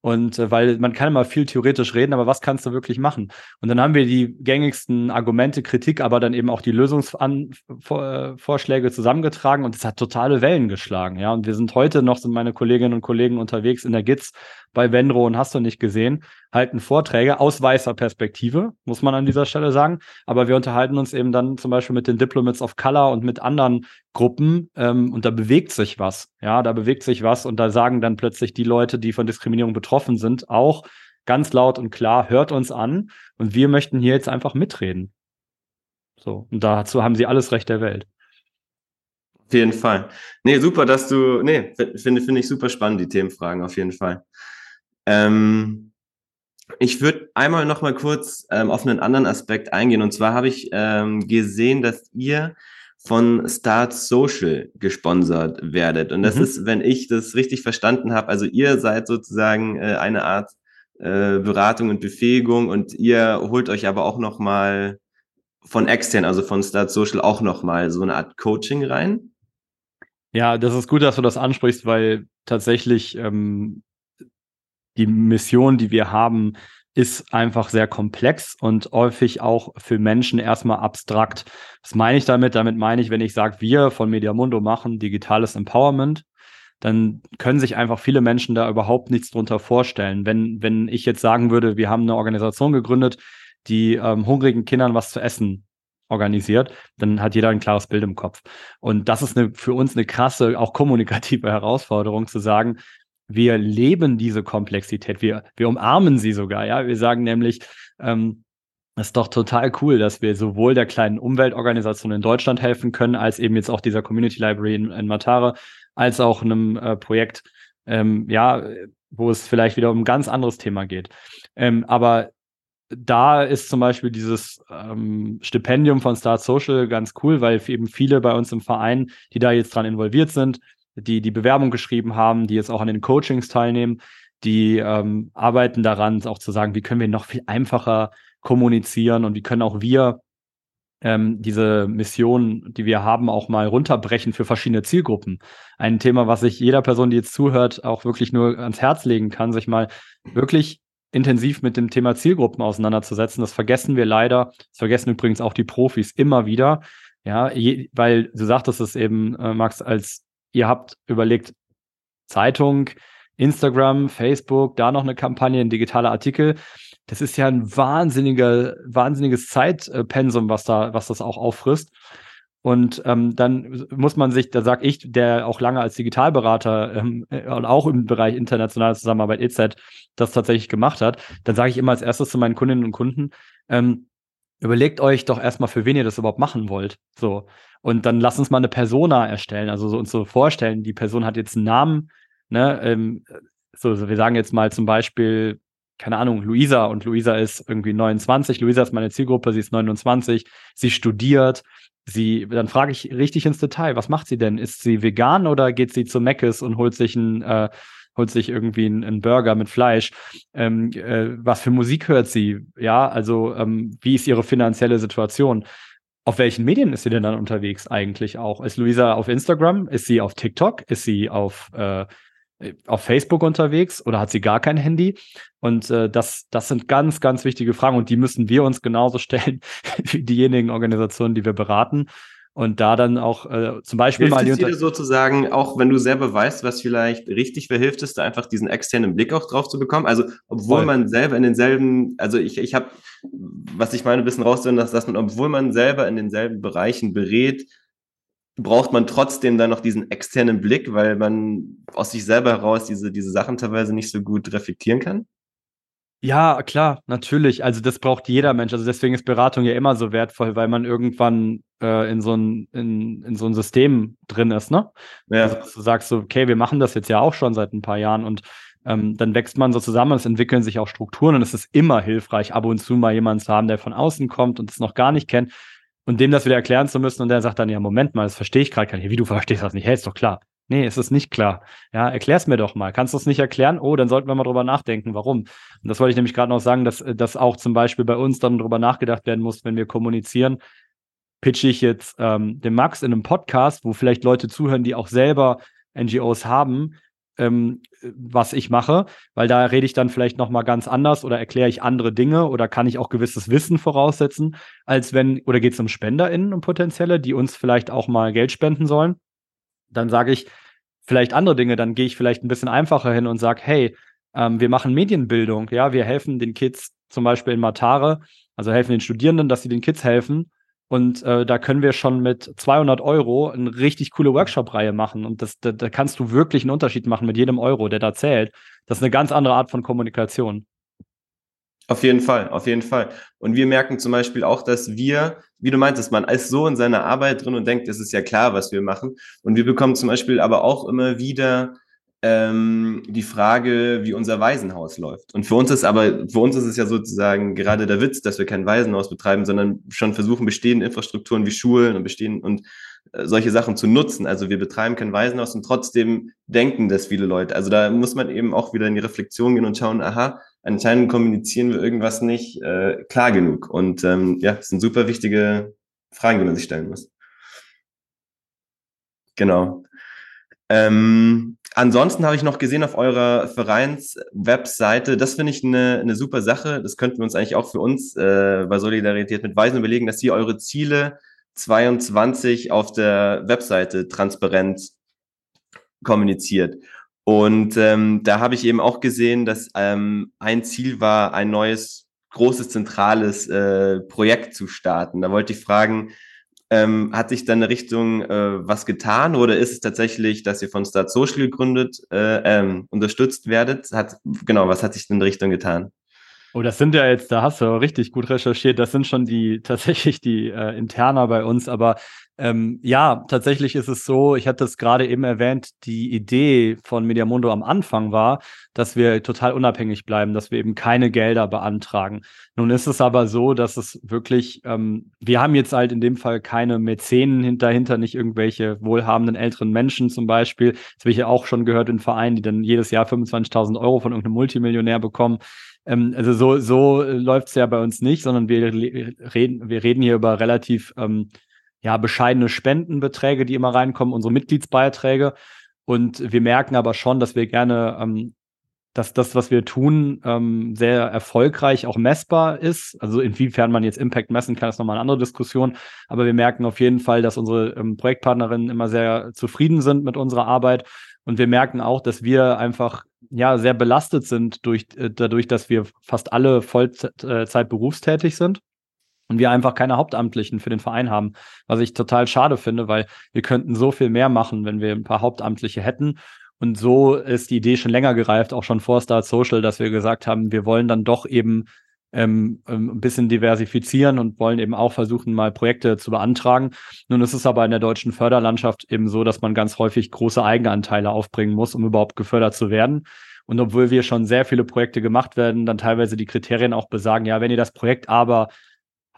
Und äh, weil man kann immer viel theoretisch reden, aber was kannst du wirklich machen? Und dann haben wir die gängigsten Argumente, Kritik, aber dann eben auch die Lösungsvorschläge äh, zusammengetragen und es hat totale Wellen geschlagen. Ja, und wir sind heute noch, sind meine Kolleginnen und Kollegen unterwegs in der GITS bei Venro und hast du nicht gesehen, halten Vorträge aus weißer Perspektive, muss man an dieser Stelle sagen. Aber wir unterhalten uns eben dann zum Beispiel mit den Diplomats of Color und mit anderen Gruppen ähm, und da bewegt sich was. Ja, da bewegt sich was und da sagen dann plötzlich die Leute, die von Diskriminierung betroffen sind, auch ganz laut und klar, hört uns an und wir möchten hier jetzt einfach mitreden. So, und dazu haben sie alles Recht der Welt. Auf jeden Fall. Nee, super, dass du, nee, finde finde ich super spannend, die Themenfragen, auf jeden Fall. Ähm, ich würde einmal noch mal kurz ähm, auf einen anderen Aspekt eingehen. Und zwar habe ich ähm, gesehen, dass ihr von Start Social gesponsert werdet. Und das mhm. ist, wenn ich das richtig verstanden habe, also ihr seid sozusagen äh, eine Art äh, Beratung und Befähigung und ihr holt euch aber auch noch mal von extern, also von Start Social auch noch mal so eine Art Coaching rein. Ja, das ist gut, dass du das ansprichst, weil tatsächlich ähm, die Mission, die wir haben, ist einfach sehr komplex und häufig auch für Menschen erstmal abstrakt. Was meine ich damit? Damit meine ich, wenn ich sage, wir von Mediamundo machen digitales Empowerment, dann können sich einfach viele Menschen da überhaupt nichts drunter vorstellen. Wenn, wenn ich jetzt sagen würde, wir haben eine Organisation gegründet, die ähm, hungrigen Kindern was zu essen organisiert, dann hat jeder ein klares Bild im Kopf. Und das ist eine, für uns eine krasse, auch kommunikative Herausforderung zu sagen, wir leben diese Komplexität, wir, wir umarmen sie sogar, ja. Wir sagen nämlich, ähm, ist doch total cool, dass wir sowohl der kleinen Umweltorganisation in Deutschland helfen können, als eben jetzt auch dieser Community Library in, in Matare, als auch einem äh, Projekt, ähm, ja, wo es vielleicht wieder um ein ganz anderes Thema geht. Ähm, aber da ist zum Beispiel dieses ähm, Stipendium von Start Social ganz cool, weil eben viele bei uns im Verein, die da jetzt dran involviert sind, die die Bewerbung geschrieben haben, die jetzt auch an den Coachings teilnehmen, die ähm, arbeiten daran, auch zu sagen, wie können wir noch viel einfacher kommunizieren und wie können auch wir ähm, diese Mission, die wir haben, auch mal runterbrechen für verschiedene Zielgruppen. Ein Thema, was sich jeder Person, die jetzt zuhört, auch wirklich nur ans Herz legen kann, sich mal wirklich intensiv mit dem Thema Zielgruppen auseinanderzusetzen. Das vergessen wir leider. Das vergessen übrigens auch die Profis immer wieder. Ja, je, weil du sagtest es eben, äh, Max, als ihr habt überlegt, Zeitung, Instagram, Facebook, da noch eine Kampagne, ein digitaler Artikel. Das ist ja ein wahnsinniger, wahnsinniges Zeitpensum, was da, was das auch auffrisst. Und ähm, dann muss man sich, da sag ich, der auch lange als Digitalberater ähm, äh, und auch im Bereich internationale Zusammenarbeit EZ das tatsächlich gemacht hat, dann sage ich immer als erstes zu meinen Kundinnen und Kunden, ähm, überlegt euch doch erstmal, für wen ihr das überhaupt machen wollt. So. Und dann lasst uns mal eine Persona erstellen, also so uns so vorstellen, die Person hat jetzt einen Namen, ne, ähm, so, so, wir sagen jetzt mal zum Beispiel, keine Ahnung, Luisa und Luisa ist irgendwie 29, Luisa ist meine Zielgruppe, sie ist 29, sie studiert, sie, dann frage ich richtig ins Detail, was macht sie denn? Ist sie vegan oder geht sie zu Meckes und holt sich ein, äh, holt sich irgendwie einen, einen Burger mit Fleisch? Ähm, äh, was für Musik hört sie? Ja, also ähm, wie ist ihre finanzielle Situation? auf welchen Medien ist sie denn dann unterwegs eigentlich auch? Ist Luisa auf Instagram? Ist sie auf TikTok? Ist sie auf, äh, auf Facebook unterwegs oder hat sie gar kein Handy? Und äh, das, das sind ganz, ganz wichtige Fragen und die müssen wir uns genauso stellen *laughs* wie diejenigen Organisationen, die wir beraten und da dann auch äh, zum Beispiel hilft mal die es dir sozusagen, auch wenn du selber weißt, was vielleicht richtig wäre, hilft es da einfach diesen externen Blick auch drauf zu bekommen. Also obwohl Voll. man selber in denselben, also ich, ich habe, was ich meine, ein bisschen rauszuhören, dass, dass man, obwohl man selber in denselben Bereichen berät, braucht man trotzdem dann noch diesen externen Blick, weil man aus sich selber heraus diese, diese Sachen teilweise nicht so gut reflektieren kann? Ja, klar, natürlich. Also das braucht jeder Mensch. Also deswegen ist Beratung ja immer so wertvoll, weil man irgendwann äh, in so ein in, in so ein System drin ist, ne? Ja. Also, du sagst so, okay, wir machen das jetzt ja auch schon seit ein paar Jahren und ähm, dann wächst man so zusammen, es entwickeln sich auch Strukturen und es ist immer hilfreich, ab und zu mal jemanden zu haben, der von außen kommt und es noch gar nicht kennt und dem das wieder erklären zu müssen und der sagt dann, ja, Moment mal, das verstehe ich gerade gar nicht. Wie du verstehst das nicht? Hey, ist doch klar. Nee, es ist nicht klar. Ja, erklär's mir doch mal. Kannst du es nicht erklären? Oh, dann sollten wir mal drüber nachdenken. Warum? Und das wollte ich nämlich gerade noch sagen, dass, dass auch zum Beispiel bei uns dann drüber nachgedacht werden muss, wenn wir kommunizieren. Pitche ich jetzt ähm, den Max in einem Podcast, wo vielleicht Leute zuhören, die auch selber NGOs haben, ähm, was ich mache, weil da rede ich dann vielleicht noch mal ganz anders oder erkläre ich andere Dinge oder kann ich auch gewisses Wissen voraussetzen, als wenn oder geht es um SpenderInnen und potenzielle, die uns vielleicht auch mal Geld spenden sollen dann sage ich vielleicht andere Dinge, dann gehe ich vielleicht ein bisschen einfacher hin und sage, hey, ähm, wir machen Medienbildung, ja, wir helfen den Kids zum Beispiel in Matare, also helfen den Studierenden, dass sie den Kids helfen. Und äh, da können wir schon mit 200 Euro eine richtig coole Workshop-Reihe machen. Und das, da, da kannst du wirklich einen Unterschied machen mit jedem Euro, der da zählt. Das ist eine ganz andere Art von Kommunikation. Auf jeden Fall, auf jeden Fall. Und wir merken zum Beispiel auch, dass wir, wie du meintest, man ist so in seiner Arbeit drin und denkt, es ist ja klar, was wir machen. Und wir bekommen zum Beispiel aber auch immer wieder ähm, die Frage, wie unser Waisenhaus läuft. Und für uns ist aber, für uns ist es ja sozusagen gerade der Witz, dass wir kein Waisenhaus betreiben, sondern schon versuchen, bestehende Infrastrukturen wie Schulen und bestehende und äh, solche Sachen zu nutzen. Also wir betreiben kein Waisenhaus und trotzdem denken das viele Leute. Also da muss man eben auch wieder in die Reflexion gehen und schauen, aha, anscheinend kommunizieren wir irgendwas nicht äh, klar genug. Und ähm, ja, das sind super wichtige Fragen, die man sich stellen muss. Genau. Ähm, ansonsten habe ich noch gesehen auf eurer Vereins-Webseite, das finde ich eine, eine super Sache. Das könnten wir uns eigentlich auch für uns äh, bei Solidarität mit Weisen überlegen, dass ihr eure Ziele 22 auf der Webseite transparent kommuniziert. Und ähm, da habe ich eben auch gesehen, dass ähm, ein Ziel war, ein neues, großes, zentrales äh, Projekt zu starten. Da wollte ich fragen, ähm, hat sich dann in Richtung äh, was getan oder ist es tatsächlich, dass ihr von Start Social gegründet, äh, ähm, unterstützt werdet? Hat, genau, was hat sich denn in Richtung getan? Oh, das sind ja jetzt, da hast du richtig gut recherchiert, das sind schon die *laughs* tatsächlich die äh, Interner bei uns, aber ähm, ja, tatsächlich ist es so, ich hatte es gerade eben erwähnt, die Idee von Mediamundo am Anfang war, dass wir total unabhängig bleiben, dass wir eben keine Gelder beantragen. Nun ist es aber so, dass es wirklich, ähm, wir haben jetzt halt in dem Fall keine Mäzenen dahinter, nicht irgendwelche wohlhabenden älteren Menschen zum Beispiel. Das habe ich ja auch schon gehört in Vereinen, die dann jedes Jahr 25.000 Euro von irgendeinem Multimillionär bekommen. Ähm, also so, so läuft es ja bei uns nicht, sondern wir reden, wir reden hier über relativ ähm, ja, bescheidene Spendenbeträge, die immer reinkommen, unsere Mitgliedsbeiträge. Und wir merken aber schon, dass wir gerne, ähm, dass das, was wir tun, ähm, sehr erfolgreich auch messbar ist. Also inwiefern man jetzt Impact messen kann, ist nochmal eine andere Diskussion. Aber wir merken auf jeden Fall, dass unsere ähm, Projektpartnerinnen immer sehr zufrieden sind mit unserer Arbeit. Und wir merken auch, dass wir einfach ja sehr belastet sind durch, äh, dadurch, dass wir fast alle Vollzeit äh, berufstätig sind und wir einfach keine Hauptamtlichen für den Verein haben, was ich total schade finde, weil wir könnten so viel mehr machen, wenn wir ein paar Hauptamtliche hätten. Und so ist die Idee schon länger gereift, auch schon vor Start Social, dass wir gesagt haben, wir wollen dann doch eben ähm, ähm, ein bisschen diversifizieren und wollen eben auch versuchen, mal Projekte zu beantragen. Nun ist es aber in der deutschen Förderlandschaft eben so, dass man ganz häufig große Eigenanteile aufbringen muss, um überhaupt gefördert zu werden. Und obwohl wir schon sehr viele Projekte gemacht werden, dann teilweise die Kriterien auch besagen, ja, wenn ihr das Projekt aber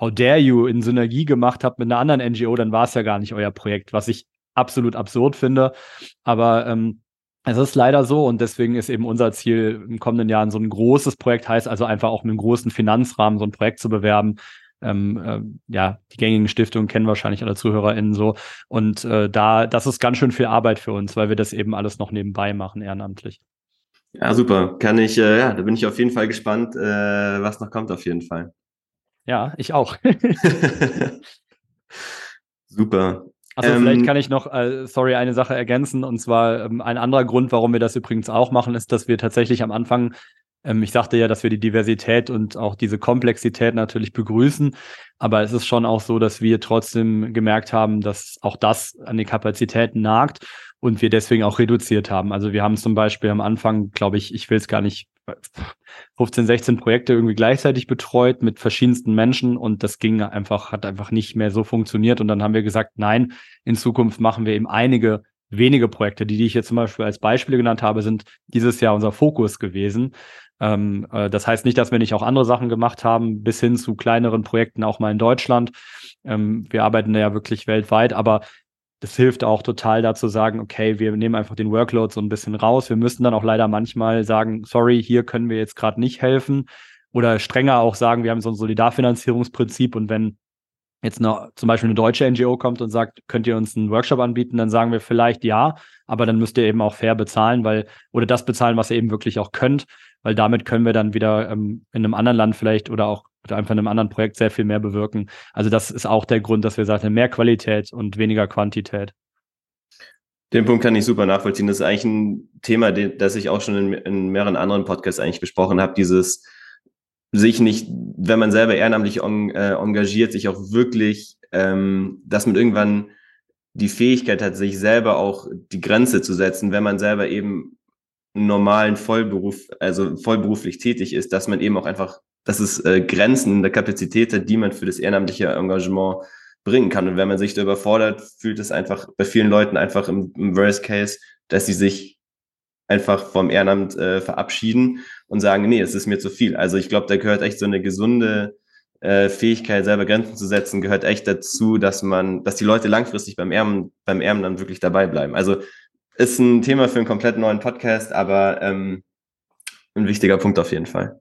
How Dare You in Synergie gemacht habt mit einer anderen NGO, dann war es ja gar nicht euer Projekt, was ich absolut absurd finde. Aber ähm, es ist leider so und deswegen ist eben unser Ziel im kommenden Jahr so ein großes Projekt heißt, also einfach auch mit einem großen Finanzrahmen so ein Projekt zu bewerben, ähm, äh, ja, die gängigen Stiftungen kennen wahrscheinlich alle ZuhörerInnen so. Und äh, da, das ist ganz schön viel Arbeit für uns, weil wir das eben alles noch nebenbei machen, ehrenamtlich. Ja, super. Kann ich, äh, ja, da bin ich auf jeden Fall gespannt, äh, was noch kommt auf jeden Fall. Ja, ich auch. *laughs* super. Also ähm, vielleicht kann ich noch, äh, sorry, eine Sache ergänzen. Und zwar ähm, ein anderer Grund, warum wir das übrigens auch machen, ist, dass wir tatsächlich am Anfang ähm, ich sagte ja, dass wir die Diversität und auch diese Komplexität natürlich begrüßen. Aber es ist schon auch so, dass wir trotzdem gemerkt haben, dass auch das an den Kapazitäten nagt und wir deswegen auch reduziert haben. Also wir haben zum Beispiel am Anfang, glaube ich, ich will es gar nicht, 15, 16 Projekte irgendwie gleichzeitig betreut mit verschiedensten Menschen und das ging einfach, hat einfach nicht mehr so funktioniert. Und dann haben wir gesagt, nein, in Zukunft machen wir eben einige wenige Projekte. Die, die ich jetzt zum Beispiel als Beispiele genannt habe, sind dieses Jahr unser Fokus gewesen. Ähm, äh, das heißt nicht, dass wir nicht auch andere Sachen gemacht haben, bis hin zu kleineren Projekten auch mal in Deutschland. Ähm, wir arbeiten ja wirklich weltweit, aber das hilft auch total dazu sagen, okay, wir nehmen einfach den Workload so ein bisschen raus. Wir müssen dann auch leider manchmal sagen, sorry, hier können wir jetzt gerade nicht helfen. Oder strenger auch sagen, wir haben so ein Solidarfinanzierungsprinzip und wenn jetzt eine, zum Beispiel eine deutsche NGO kommt und sagt, könnt ihr uns einen Workshop anbieten, dann sagen wir vielleicht ja, aber dann müsst ihr eben auch fair bezahlen, weil, oder das bezahlen, was ihr eben wirklich auch könnt, weil damit können wir dann wieder ähm, in einem anderen Land vielleicht oder auch oder einfach in einem anderen Projekt sehr viel mehr bewirken. Also das ist auch der Grund, dass wir sagen, mehr Qualität und weniger Quantität. Den Punkt kann ich super nachvollziehen. Das ist eigentlich ein Thema, das ich auch schon in, in mehreren anderen Podcasts eigentlich besprochen habe. Dieses sich nicht, wenn man selber ehrenamtlich en, äh, engagiert, sich auch wirklich, ähm, dass man irgendwann die Fähigkeit hat, sich selber auch die Grenze zu setzen, wenn man selber eben einen normalen Vollberuf, also vollberuflich tätig ist, dass man eben auch einfach, dass es äh, Grenzen in der Kapazität hat, die man für das ehrenamtliche Engagement bringen kann. Und wenn man sich da überfordert, fühlt es einfach bei vielen Leuten einfach im, im Worst Case, dass sie sich einfach vom Ehrenamt äh, verabschieden und sagen, nee, es ist mir zu viel. Also ich glaube, da gehört echt so eine gesunde äh, Fähigkeit, selber Grenzen zu setzen, gehört echt dazu, dass man, dass die Leute langfristig beim Erben, beim dann wirklich dabei bleiben. Also ist ein Thema für einen komplett neuen Podcast, aber ähm, ein wichtiger Punkt auf jeden Fall.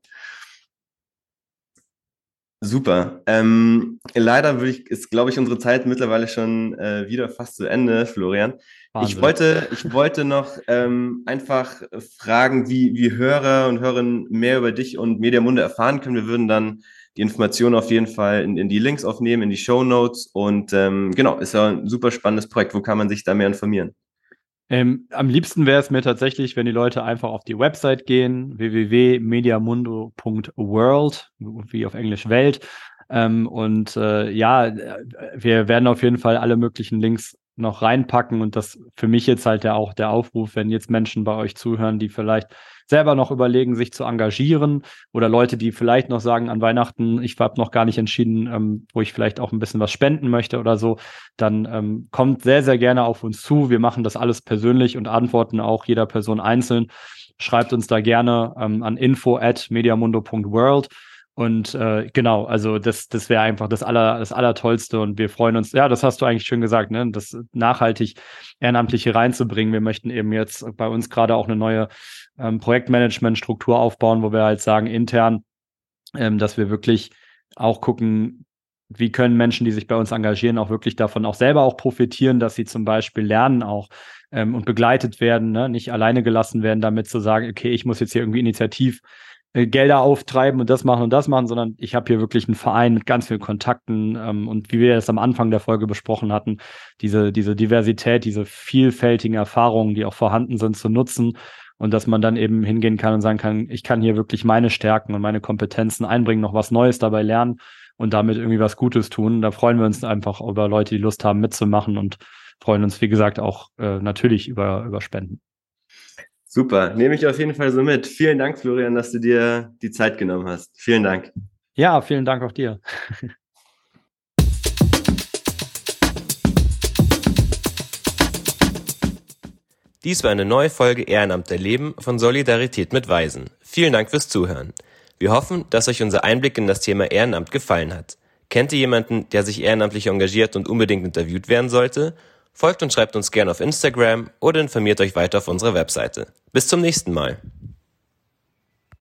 Super. Ähm, leider würde ich, ist, glaube ich, unsere Zeit mittlerweile schon äh, wieder fast zu Ende, Florian. Ich wollte, ich wollte noch ähm, einfach fragen, wie, wie Hörer und Hörerinnen mehr über dich und Mediamunde erfahren können. Wir würden dann die Informationen auf jeden Fall in, in die Links aufnehmen, in die Show Notes. Und ähm, genau, ist ja ein super spannendes Projekt. Wo kann man sich da mehr informieren? Ähm, am liebsten wäre es mir tatsächlich, wenn die Leute einfach auf die Website gehen, www.mediamundo.world, wie auf Englisch Welt. Ähm, und äh, ja, wir werden auf jeden Fall alle möglichen Links noch reinpacken und das für mich jetzt halt ja auch der Aufruf, wenn jetzt Menschen bei euch zuhören, die vielleicht selber noch überlegen, sich zu engagieren oder Leute, die vielleicht noch sagen an Weihnachten, ich habe noch gar nicht entschieden, ähm, wo ich vielleicht auch ein bisschen was spenden möchte oder so, dann ähm, kommt sehr, sehr gerne auf uns zu. Wir machen das alles persönlich und antworten auch jeder Person einzeln. Schreibt uns da gerne ähm, an info at mediamundo.world. Und äh, genau, also das, das wäre einfach das aller, das Allertollste. Und wir freuen uns, ja, das hast du eigentlich schön gesagt, ne, das nachhaltig Ehrenamtliche reinzubringen. Wir möchten eben jetzt bei uns gerade auch eine neue ähm, Projektmanagement-Struktur aufbauen, wo wir halt sagen, intern, ähm, dass wir wirklich auch gucken, wie können Menschen, die sich bei uns engagieren, auch wirklich davon auch selber auch profitieren, dass sie zum Beispiel lernen auch ähm, und begleitet werden, ne? nicht alleine gelassen werden, damit zu sagen, okay, ich muss jetzt hier irgendwie initiativ Gelder auftreiben und das machen und das machen, sondern ich habe hier wirklich einen Verein mit ganz vielen Kontakten ähm, und wie wir das am Anfang der Folge besprochen hatten, diese, diese Diversität, diese vielfältigen Erfahrungen, die auch vorhanden sind, zu nutzen und dass man dann eben hingehen kann und sagen kann, ich kann hier wirklich meine Stärken und meine Kompetenzen einbringen, noch was Neues dabei lernen und damit irgendwie was Gutes tun. Da freuen wir uns einfach über Leute, die Lust haben mitzumachen und freuen uns, wie gesagt, auch äh, natürlich über, über Spenden. Super, nehme ich auf jeden Fall so mit. Vielen Dank, Florian, dass du dir die Zeit genommen hast. Vielen Dank. Ja, vielen Dank auch dir. Dies war eine neue Folge Ehrenamt erleben von Solidarität mit Weisen. Vielen Dank fürs Zuhören. Wir hoffen, dass euch unser Einblick in das Thema Ehrenamt gefallen hat. Kennt ihr jemanden, der sich ehrenamtlich engagiert und unbedingt interviewt werden sollte? Folgt und schreibt uns gerne auf Instagram oder informiert euch weiter auf unserer Webseite. Bis zum nächsten Mal.